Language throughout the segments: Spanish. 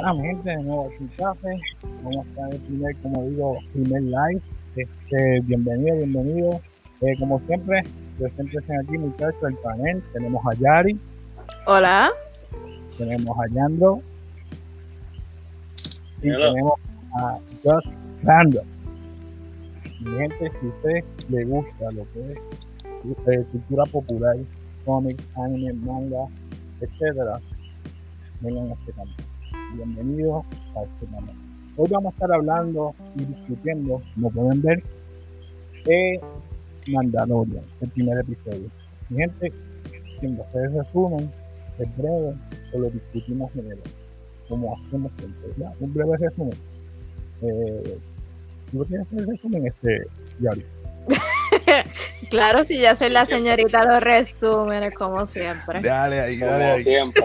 Bueno, mi gente, de nuevo aquí café. Vamos a estar el primer, como digo, primer live. Este, bienvenido, bienvenido. Eh, como siempre, preséntense aquí, muchachos, el panel. Tenemos a Yari, Hola. tenemos a Yandro y Hello. tenemos a Just Random. Mi gente, si a usted le gusta lo que es eh, cultura popular, cómics, anime, manga, etcétera, vengan a este canal. Bienvenidos a este canal. Hoy vamos a estar hablando y discutiendo, como pueden ver, de Mandalorian, el primer episodio. Mi gente, siendo ustedes resumen, es breve, o lo discutimos en el como hacemos siempre. ¿ya? Un breve resumen. Eh, ¿Tú tienes el resumen, este, Yari? Claro, si ya soy la señorita de los resúmenes, como siempre. Dale ahí, dale Como ahí. siempre.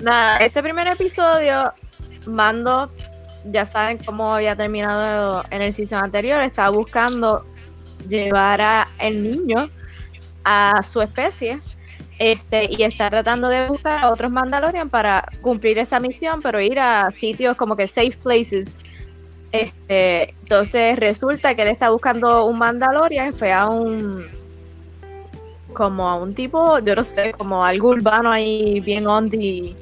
Nada, este primer episodio, Mando, ya saben cómo había terminado en el season anterior, estaba buscando llevar a el niño a su especie. Este, y está tratando de buscar a otros Mandalorian para cumplir esa misión, pero ir a sitios como que safe places. Este, entonces resulta que él está buscando un Mandalorian, fue a un como a un tipo, yo no sé, como algo urbano ahí bien ondi,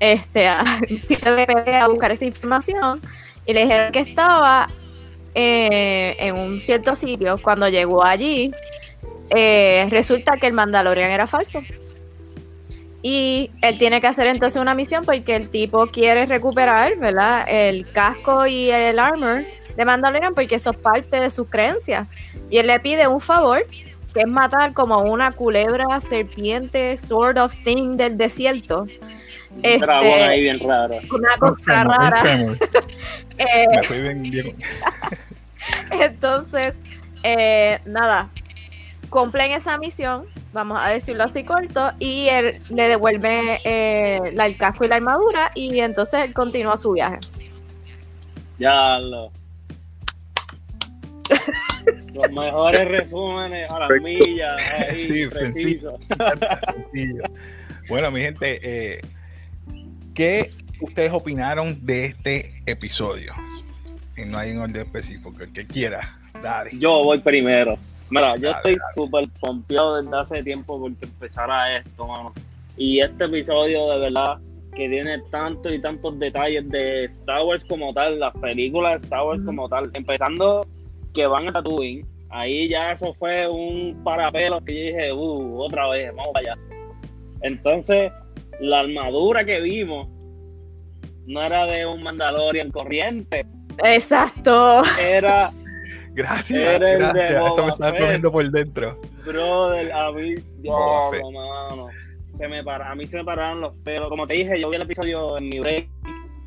este, a buscar esa información y le dijeron que estaba eh, en un cierto sitio. Cuando llegó allí, eh, resulta que el Mandalorian era falso. Y él tiene que hacer entonces una misión porque el tipo quiere recuperar, ¿verdad? El casco y el armor de Mandalorian porque eso es parte de sus creencias. Y él le pide un favor, que es matar como una culebra, serpiente, sort of thing del desierto. Este, ahí bien raro. una Un cosa un rara. Eh, Me fui bien, bien. Entonces, eh, nada, cumplen esa misión, vamos a decirlo así corto, y él le devuelve eh, la- el casco y la armadura, y entonces él continúa su viaje. Ya lo. Los mejores resúmenes a las millas, ahí, Sí, preciso. sencillo. Bueno, mi gente, eh, ¿qué ustedes opinaron de este episodio? Y no hay un orden específico, el que quiera. Dale. Yo voy primero. Mira, yo Dale, estoy súper pompeado desde hace tiempo porque empezara esto, mano. Y este episodio, de verdad, que tiene tantos y tantos detalles de Star Wars como tal, las películas de Star Wars como tal. Empezando que van a Tatooine. Ahí ya eso fue un parapelo que yo dije, uh, otra vez, vamos para allá. Entonces, la armadura que vimos no era de un Mandalorian corriente, Exacto. era Gracias, de gracias. Eso Boba me está comiendo por dentro. Brother, a mí, Boba diablo, mano. Se me para, a mí se me pararon los pelos. Como te dije, yo vi el episodio en mi break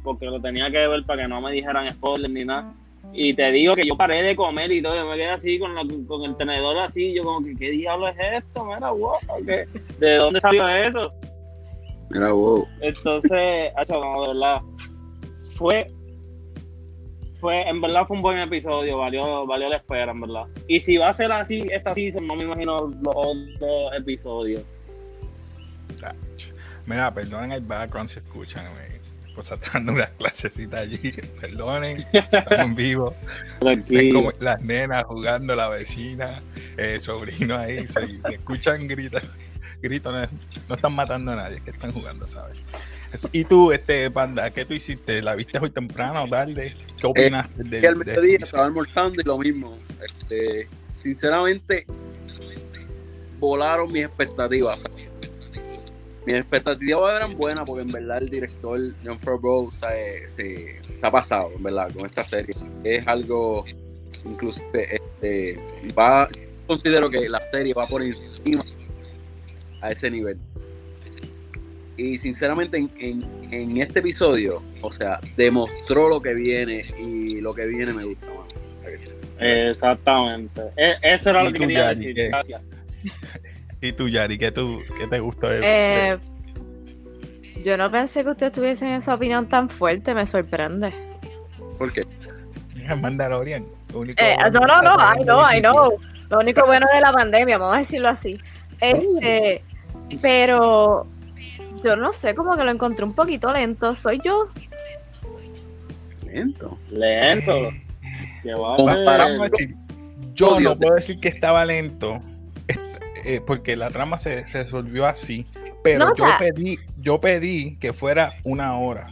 porque lo tenía que ver para que no me dijeran spoilers ni nada. Y te digo que yo paré de comer y todo, yo me quedé así con, la- con el tenedor así, yo como que, ¿qué diablo es esto? Mira, wow, ¿qué? ¿de dónde salió eso? Mira, wow. Entonces, eso, no, de verdad, fue, fue, en verdad fue un buen episodio, valió, valió la espera, en verdad. Y si va a ser así esta season, no me imagino los otros episodios. Mira, perdonen el background si escuchan. me- Esposa está dando unas clasecitas allí. Perdonen, estamos en vivo. Tengo las nenas jugando, la vecina, el sobrino ahí. Si escuchan gritos, gritos, no, no están matando a nadie, es que están jugando, ¿sabes? Eso- Y tú, este Panda, ¿qué tú hiciste? ¿La viste hoy temprano o tarde? ¿Qué opinaste de, Y al de mediodía estaba almorzando y lo mismo. Este, sinceramente, volaron mis expectativas. Mis expectativas eran buenas porque en verdad el director John Favreau se, se está pasado, en verdad, con esta serie. Es algo, inclusive, este, va, considero que la serie va por encima a ese nivel. Y sinceramente en, en- en este episodio, o sea, demostró lo que viene y lo que viene me gusta más. Exactamente. E- eso era ¿Y lo que quería Yanni, decir. qué? Gracias. ¿Y tú, Yari, qué, tú, qué te gustó? de- Eh, yo no pensé que ustedes tuviesen esa opinión tan fuerte, me sorprende. Porque de Mandalorian? Lo único Eh, bueno no, no, no, I know, I know. Lo único bueno de la pandemia, vamos a decirlo así. Este, pero yo no sé, como que lo encontré un poquito lento. Soy yo. Lento. Lento. Es decir, yo no puedo decir que estaba lento, eh, porque la trama se resolvió así, pero No, yo ta- pedí, yo pedí que fuera una hora.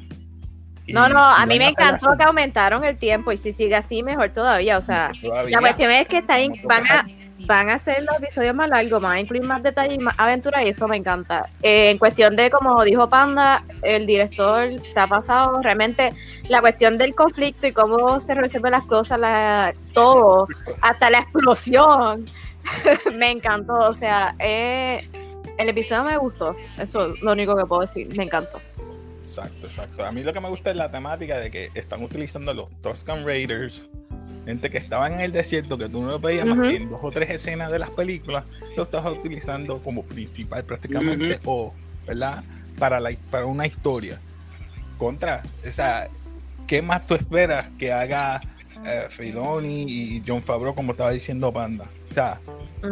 No, no, a mí me encantó que aumentaron el tiempo y si sigue así, mejor todavía. O sea, todavía, la cuestión es que está in- van, a. van a hacer los episodios más largos, van a incluir más detalles y más aventuras y eso me encanta. Eh, en cuestión de, como dijo Panda, el director se ha pasado realmente la cuestión del conflicto y cómo se resuelven las cosas, todo, hasta la explosión. me encantó, o sea, eh, el episodio me gustó, eso es lo único que puedo decir, me encantó. Exacto, exacto. A mí lo que me gusta es la temática de que están utilizando los Tuscan Raiders, gente que estaban en el desierto, que tú no lo veías más que en dos o tres escenas de las películas, lo estás utilizando como principal prácticamente, o, ¿verdad? Para, la, para una historia. Contra, o sea, ¿qué más tú esperas que haga eh, Filoni y John Favreau, como estaba diciendo Panda? O sea,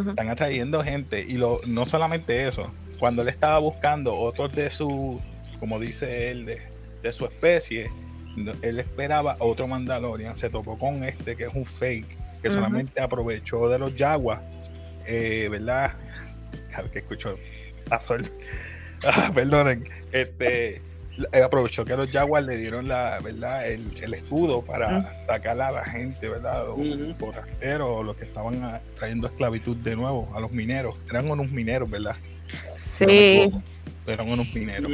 están atrayendo gente y lo, no solamente eso, cuando él estaba buscando otros de su, como dice él, de, de su especie, él esperaba otro Mandalorian, se topó con este que es un fake, que solamente aprovechó de los Jaguars, eh, ¿verdad? A ver que escucho. Ah, perdonen, este eh, aprovechó que los Jaguars le dieron la, ¿verdad? El, el escudo para Ujú. sacar a la gente, ¿verdad? O, forasteros o los que estaban ah, trayendo esclavitud de nuevo a los mineros. Eran unos mineros, ¿verdad? No Sí. Eran unos mineros.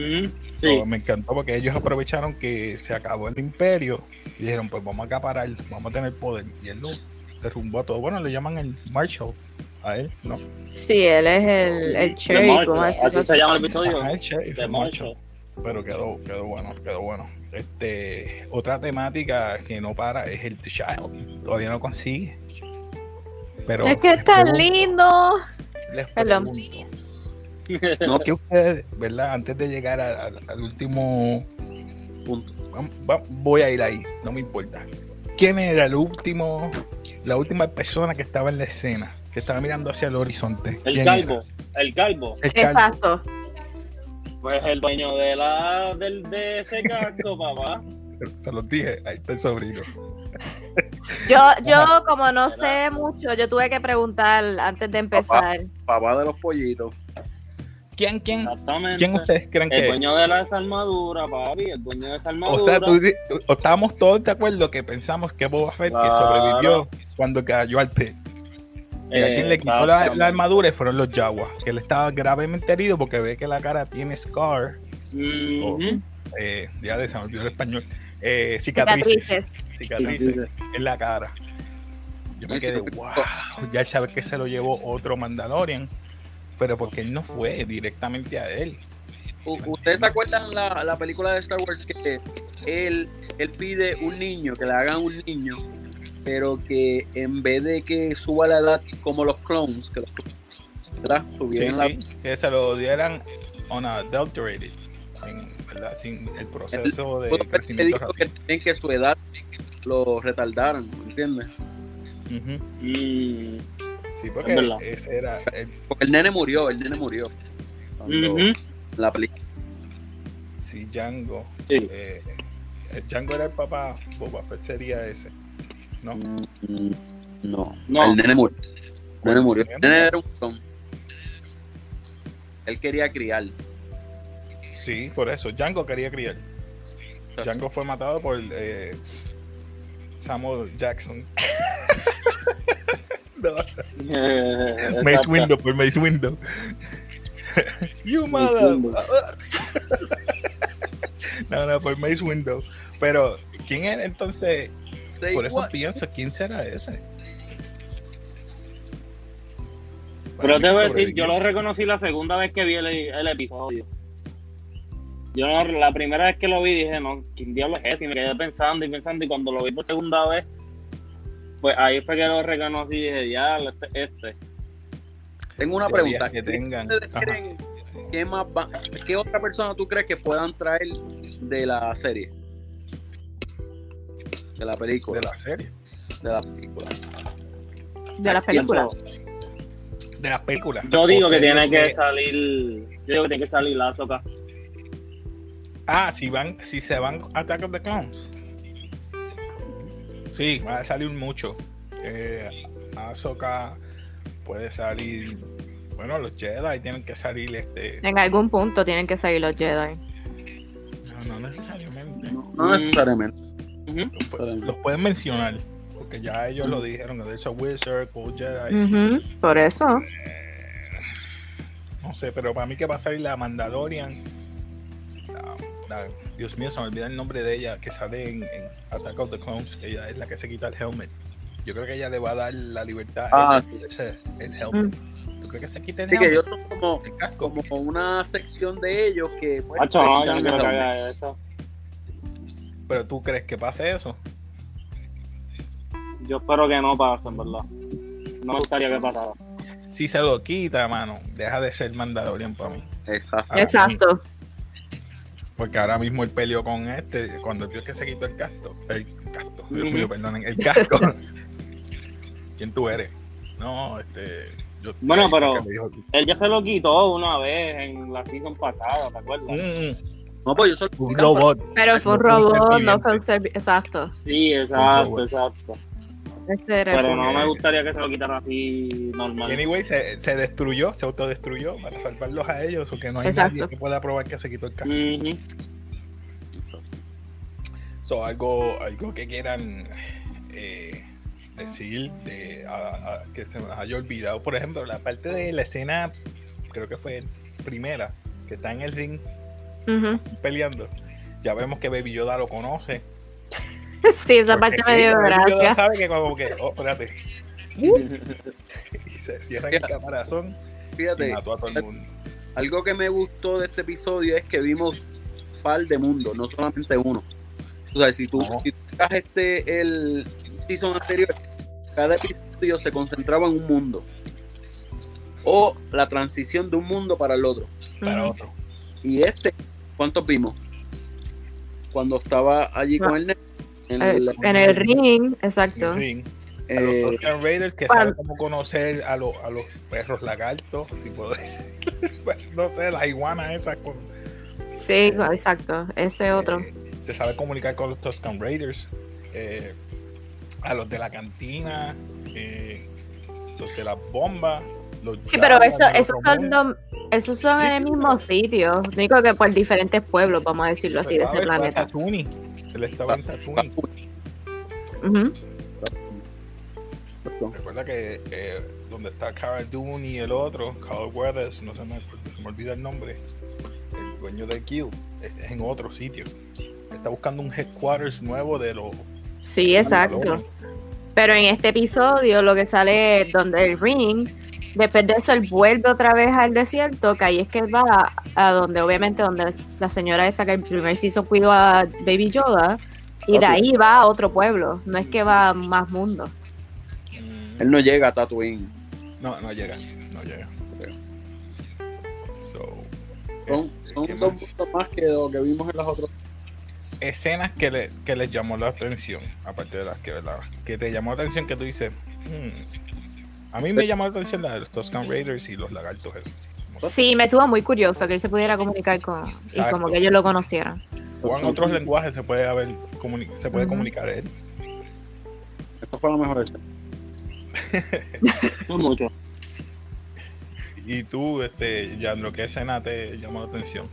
Sí. Me encantó porque ellos aprovecharon que se acabó el imperio y dijeron, pues vamos a acaparar, vamos a tener poder. Y él lo derrumbó a todo. Bueno, le llaman el Marshall a él, ¿no? sí, él es el, el es- Así se llama el episodio. El sheriff, el Marshall. Marshal. Pero quedó, quedó bueno, quedó bueno. Este, otra temática que no para es el Child. Todavía no consigue. Pero Es que está pregunto- lindo. Les Perdón. pregunto, No, que ustedes, ¿verdad? Antes de llegar a- a- al último Punto. va- voy a ir ahí, no me importa. ¿Quién era el último, la última persona que estaba en la escena, que estaba mirando hacia el horizonte? El ¿Quién calvo. era? El calvo. El calvo. Exacto. Pues el dueño de la del de ese casco, papá. Se los dije, ahí está el sobrino. Yo, yo como no sé mucho, yo tuve que preguntar antes de empezar. Papá de los pollitos. ¿Quién, quién, Exactamente. quién ustedes creen El que es? dueño de la esa armadura, papi. El dueño de esa armadura. O sea, tú estábamos todos de acuerdo que pensamos que Boba Fett que sobrevivió cuando cayó al pit. Y a quien le quitó la, la armadura fueron los Jaguars, que él estaba gravemente herido porque ve que la cara tiene scar. Eh, ya le se me olvidó el español. Eh, cicatrices. Cicatrices. Cicatrices en la cara. Yo me quedé, wow. Ya él sabe que se lo llevó otro Mandalorian, pero porque él no fue directamente a él. ¿Ustedes se acuerdan la, la película de Star Wars que él, él pide un niño, que le hagan un niño, pero que en vez de que suba la edad como los clones, que los clones, ¿verdad? Sí, Subieran la sí, que se lo dieran unadulterated, en, ¿verdad? Sin el proceso de Pudo haber crecimiento pedido que, rápido. también que su edad lo retardaran, ¿entiendes? Mm, Sí, porque ese era el- Porque el nene murió, el nene murió. Cuando ujú. la película. sí, Django. Sí. eh, Django era el papá, Boba Fett sería ese. ¿No? Mm, No, No. el nene murió. El nene murió. El nene era un clon. Él quería criar. Sí, por eso. Django quería criar. Django fue matado por eh, Samuel Jackson. no, Eh, Mace. Window, por Mace Window. you mother. No, no, por Mace Window. Pero, ¿quién era entonces? Say Por eso what? pienso, ¿quién será ese? Pero te voy a decir, yo lo reconocí la segunda vez que vi el, el episodio. Yo no- la primera vez que lo vi dije, no, ¿quién diablo es ese? Y me quedé pensando y pensando y cuando lo vi por segunda vez, pues ahí fue que lo reconocí y dije, ya, este, este. Tengo una pregunta. que tengan. ¿Ustedes Ajá. creen qué más va- qué otra persona tú crees que puedan traer de la serie? De la película. De la serie. De la película. De la película. De la película. Yo digo que tiene que de- salir, yo digo que tiene que salir la soca. Ah, si van, si se van a Attack of the Clones. Sí, va a salir mucho. Eh, Ahsoka puede salir. Bueno, los Jedi tienen que salir este. En algún punto tienen que salir los Jedi. No, no necesariamente. No, no necesariamente. Los, pu- los pueden mencionar. Porque ya ellos lo dijeron, que there's a wizard, called Jedi. Por eso. No sé, pero para mí que va a salir la Mandalorian. La- Dios mío, se me olvida el nombre de ella que sale en, en Attack of the Clones. que Ella es la que se quita el helmet. Yo creo que ella le va a dar la libertad a Ah, ella de quitarse el helmet. ¿Tú crees que se quite el que helmet? ellos son como, El casco. como una sección de ellos que pues, Hacho, se no, yo no que eso. Pero tú crees que pase eso. Yo espero que no pase, en verdad. No me gustaría que pasara. Si se lo quita, mano, deja de ser Mandalorian para mí. Exacto. Ahora Exacto. Porque ahora mismo él peleó con este, cuando vio que se quitó el casco, el casco, Dios Ujú. mío, perdonen, el casco. ¿Quién tú eres? No, este. Yo, Bueno, pero- Él ya se lo quitó una vez en la season pasada, ¿te acuerdas? "Mm, No, pues yo soy un robot. Pero fue un robot, no fue un servi- Exacto. Sí, exacto, exacto. Pero no me gustaría que se lo quitaran así normal. Anyway, se, se destruyó, se autodestruyó para salvarlos a ellos, o que no hay Exacto. nadie que pueda probar que se quitó el casco. So, algo, algo que quieran eh, decir de, a- a- que se me haya olvidado. Por ejemplo, la parte de la escena, creo que fue primera, que está en el ring peleando. Ya vemos que Baby Yoda lo conoce. Sí, esa Porque parte sí, me dio gracia. sabe que como que, oh, espérate. Y se cierra el caparazón y Fíjate, mató a todo el mundo. algo que me gustó de este episodio es que vimos un par de mundos, no solamente uno. O sea, si tú, No. si tú este el season anterior, cada episodio se concentraba en un mundo. O la transición de un mundo para el otro. Para otro. Y este, ¿cuántos vimos? Cuando estaba allí con el nene, en Eh, el- En el ring, exacto. En el ring. A los eh, Raiders que saben cómo conocer a, los- a los perros lagartos, si puedo decir. No sé, las iguanas esas con, Sí, exacto. Ese otro. Eh, se sabe comunicar con los Tuscan Raiders. eh, a los de la cantina. eh, los de la bomba. Los Sí, pero eso, esos otro son, los- esos son Sí, en el sí, mismo sitio. Único que por diferentes pueblos, vamos a decirlo así, de ese planeta. Tatooine. Él estaba en Tatooine. Ujú. Recuerda que eh, donde está Cara Dune y el otro, Carl Weathers, no se me, se me olvida el nombre, el dueño del Guild, este es en otro sitio. Está buscando un headquarters nuevo de los. Sí, exacto. Pero en este episodio lo que sale es donde el ring, después de eso él vuelve otra vez al desierto, que ahí es que él va a donde obviamente donde la señora esta que el primer season cuidó a Baby Yoda, y de ahí va a otro pueblo, no es que va a más mundo. Mm, él no llega a Tatooine. no, no llega. No llega. So, Son, eh, son ¿qué dos más? puntos más que lo que vimos en las otras. escenas que, le, que les llamó la atención, aparte de las que, ¿verdad? Que te llamó la atención que tú dices, "Hmm". A mí me llamó la atención la de los Tuscan Raiders y los lagartos esos. Sí, me estuvo muy curioso que él se pudiera comunicar con, y Exacto. como que ellos lo conocieran. O en otros lenguajes se puede haber comuni- se puede comunicar él. Esta fue la mejor escena. No mucho. Y tú, este, Yandro, ¿qué escena te llamó la atención?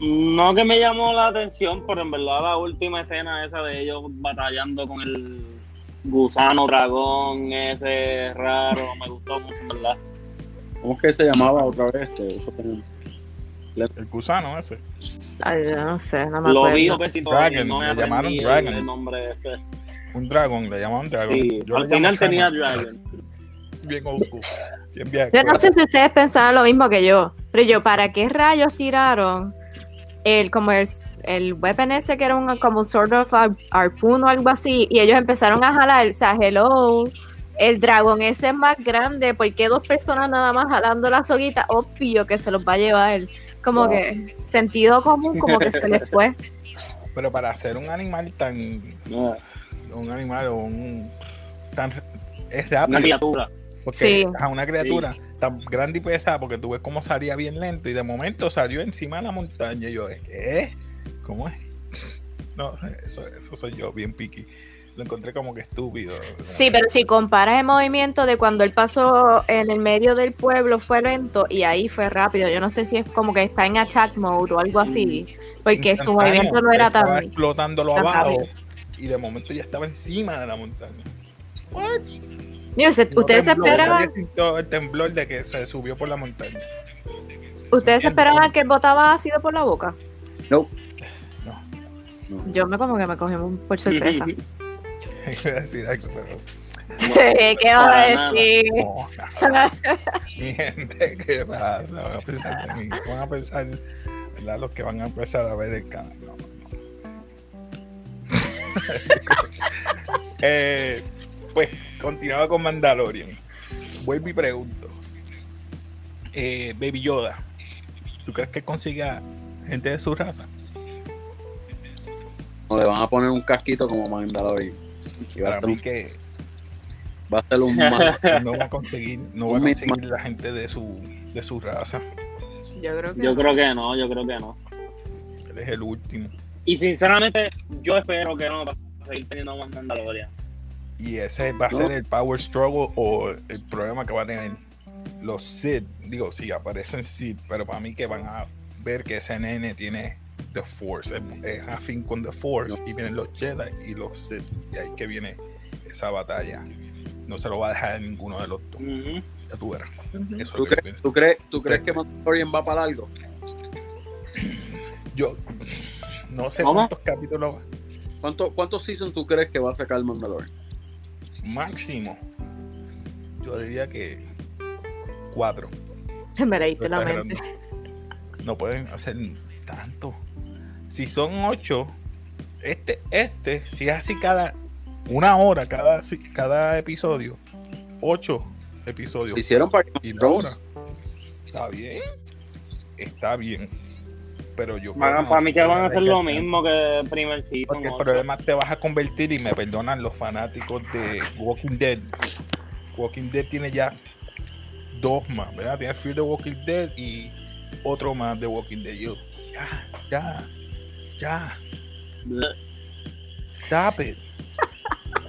No que me llamó la atención, pero en verdad la última escena esa de ellos batallando con el gusano dragón ese raro, me gustó mucho, verdad. ¿Cómo es que se llamaba otra vez? Este, eso tenía- El gusano ese. Ay, yo no sé, no me Lo vi acuerdo. pesito Dragon, no me le llamaron Dragon. el nombre ese. Un dragón, le llamaban dragón. Sí, Yo al final tenía Dragon. Dragon. Bien old school. Bien viejo. Yo no sé si ustedes pensaban lo mismo que yo, pero yo, ¿para qué rayos tiraron el como el, el weapon ese que era un como un sort of har- harpoon o algo así? Y ellos empezaron a jalar, o sea, hello, el dragón ese es más grande, ¿por qué dos personas nada más jalando la soguita? Obvio que se los va a llevar. Como Wow. que sentido común, como que se les fue. Pero para hacer un animal tan. Un animal o un. tan. Es Una rápido. criatura. Porque Sí. a una criatura tan grande y pesada porque tú ves cómo salía bien lento y de momento salió encima de la montaña. Y yo, ¿qué? ¿Cómo es? No, eso, eso soy yo, bien piqui. Lo encontré como que estúpido. Sí, pero si comparas el movimiento de cuando él pasó en el medio del pueblo fue lento y ahí fue rápido. Yo no sé si es como que está en attack mode o algo así, porque su movimiento no era tan... explotándolo tan abajo rápido. y de momento ya estaba encima de la montaña. Yo sé, No ustedes se tembló, esperaban, el temblor de que se subió por la montaña. ustedes se esperaban que botaba ácido por la boca. No. No, Yo me como que me cogí por sorpresa. iba a decir algo, pero ¿Qué vas a decir? no. Mi gente, ¿qué pasa? Van a pensar de mí. Van a pensar, ¿verdad? Los que van a empezar a ver el canal. No, no. Eh, pues continuaba con Mandalorian. Vuelvo y pregunto. Eh, Baby Yoda, ¿tú crees que consiga gente de su raza? O le van a poner un casquito como Mandalorian. Y va a ser mí un, que va a ser un malo. no va a conseguir, no va a conseguir la gente de su, de su raza. Yo creo que Yo no. creo que no, yo creo que no. Él es el último. Y sinceramente, yo espero que no para seguir teniendo más Mandalorian. Y ese va a ser el power struggle o el problema que va a tener los Sith. Digo, sí, aparecen Sith, pero para mí que van a ver que ese nene tiene The Force, es, es afín con The Force, y vienen los Jedi y los Sith. Y ahí que viene esa batalla. No se lo va a dejar a ninguno de los dos. Ya tú verás. Ujú. Eso es ¿Tú tú, crees, ¿Tú crees que Mandalorian va para algo? Yo no sé ¿Cómo? cuántos capítulos ¿Cuánto, ¿Cuántos seasons tú crees que va a sacar Mandalorian? Máximo. Yo diría que cuatro. Me leíste la mente. No pueden hacer tanto. Si son ocho, este, este, si es así cada una hora, cada, si- cada episodio, ocho episodios. Lo hicieron para Y. Está bien. Está bien. Pero yo. Van- creo para mí que van a hacer lo mismo que el primer season. Porque el problema te vas a convertir y me perdonan los fanáticos de Walking Dead. Walking Dead tiene ya dos más, ¿verdad? Tiene Fear the Walking Dead y otro más de Walking Dead. Yo, ya, ya, ya, stop it.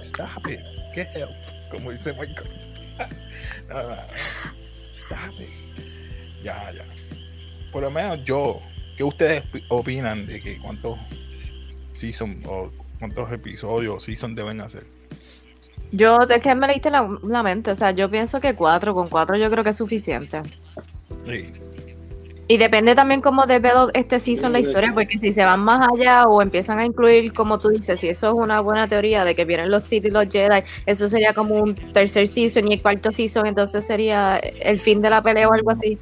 Stop it. Get help. Como dice Michael. No, no, no. Stop it. Ya, ya. Por lo menos yo, ¿qué ustedes pi- opinan de que cuántos season o cuántos episodios o season deben hacer? Yo, es que me leíste la, la mente, o sea, yo pienso que cuatro, con cuatro yo creo que es suficiente. Sí. Y depende también cómo develop este season la historia, porque si se van más allá o empiezan a incluir, como tú dices, si eso es una buena teoría de que vienen los Sith y los Jedi, eso sería como un tercer season y el cuarto season, entonces sería el fin de la pelea o algo así.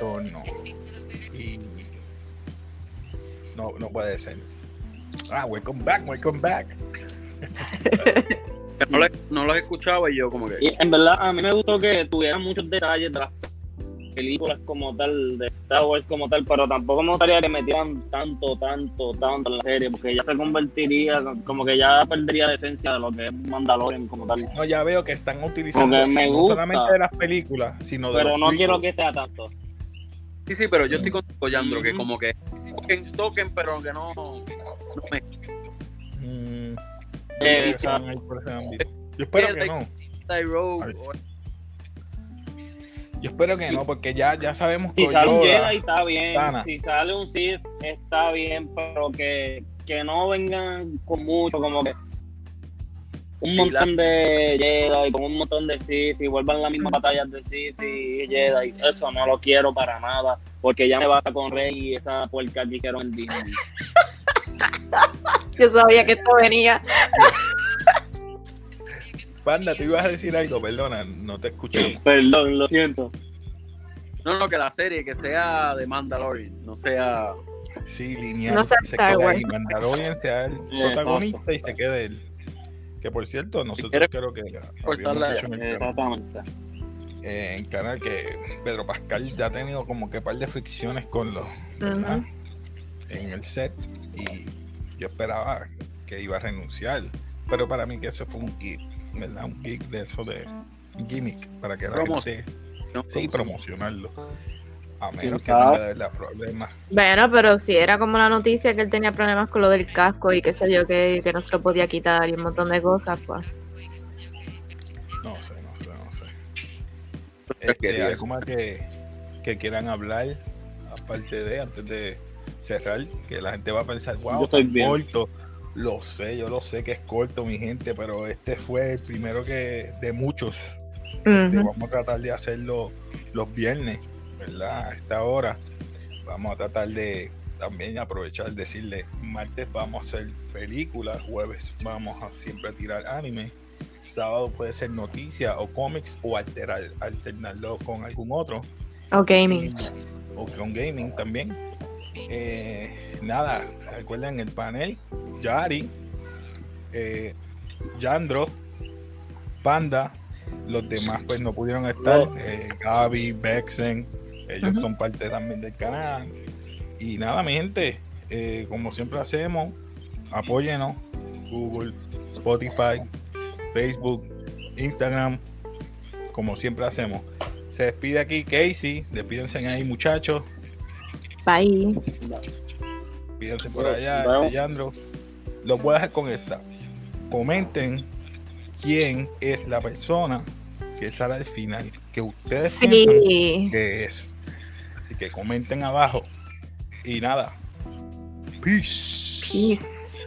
o no. No, no puede ser. Ah, welcome back, welcome back. No, le- no los escuchaba y yo como que... Y en verdad, a mí me gustó que tuvieran muchos detalles de las películas como tal, de Star Wars como tal, pero tampoco me gustaría que metieran tanto, tanto, tanto en la serie, porque ya se convertiría, como que ya perdería la esencia de lo que es Mandalorian como tal. No, ya veo que están utilizando me no gusta. solamente de las películas, sino de Pero los no quiero que sea tanto. Sí, sí, pero yo estoy contigo, Yandro, que como que toquen, toquen, pero que no, no me... Mm, yo Eh, espero que no. Yo espero que no, porque ya, ya sabemos Si que sale un Jedi está bien, si sale un Sith está bien, pero que, que no vengan con mucho, como que un Sí, montón de Jedi con un montón de Sith y vuelvan las mismas batallas de Sith y Jedi. Eso no lo quiero para nada, porque ya me basta con Rey y esa puerca que hicieron en Disney. Yo sabía que esto venía. Panda, tú ibas a decir algo, perdona, no te escuchamos. Perdón, lo siento. No, no, que la serie que sea de Mandalorian, no sea... Sí, lineal. No sea Star quede Wars. ahí. Mandalorian sea el protagonista y se quede él. Que por cierto, nosotros creo que cortarla en el, canal, eh, en canal que Pedro Pascal ya ha tenido como que par de fricciones con los ¿verdad? Ujú. en el set y yo esperaba que iba a renunciar. Pero para mí que eso fue un gig, ¿verdad? Un gig de eso de gimmick para que la gente Sí, promocionarlo. A menos que tenga de verdad problemas. Bueno, pero si era como la noticia que él tenía problemas con lo del casco y qué sé yo, que, que no se lo podía quitar y un montón de cosas, pues. No sé, no sé, no sé. Pero es que Este, algo más que, que quieran hablar, aparte de, antes de cerrar, que la gente va a pensar, wow, Yo estoy tan corto. Lo sé, yo lo sé que es corto, mi gente, pero este fue el primero que de muchos. Este, Ujú. vamos a tratar de hacerlo los viernes, ¿verdad? A esta hora. Vamos a tratar de también aprovechar, decirle, martes vamos a hacer películas, jueves vamos a siempre tirar anime, sábado puede ser noticia o cómics o alterar, alternarlo con algún otro. O gaming. O con gaming también. Eh, nada, recuerden el panel, Yari, eh, Yandro, Panda, los demás pues no pudieron estar, eh, Gaby, Bexen, ellos son parte también del canal. Y nada, mi gente, eh, como siempre hacemos, apóyenos, Google, Spotify, Facebook, Instagram, como siempre hacemos. Se despide aquí Casey, despídense ahí muchachos, Bye. despídense por allá, bueno. Alejandro. Los voy a dejar con esta. Comenten quién es la persona que sale al final, que ustedes piensan Sí. que es. Que comenten abajo. Y nada. Peace. Peace.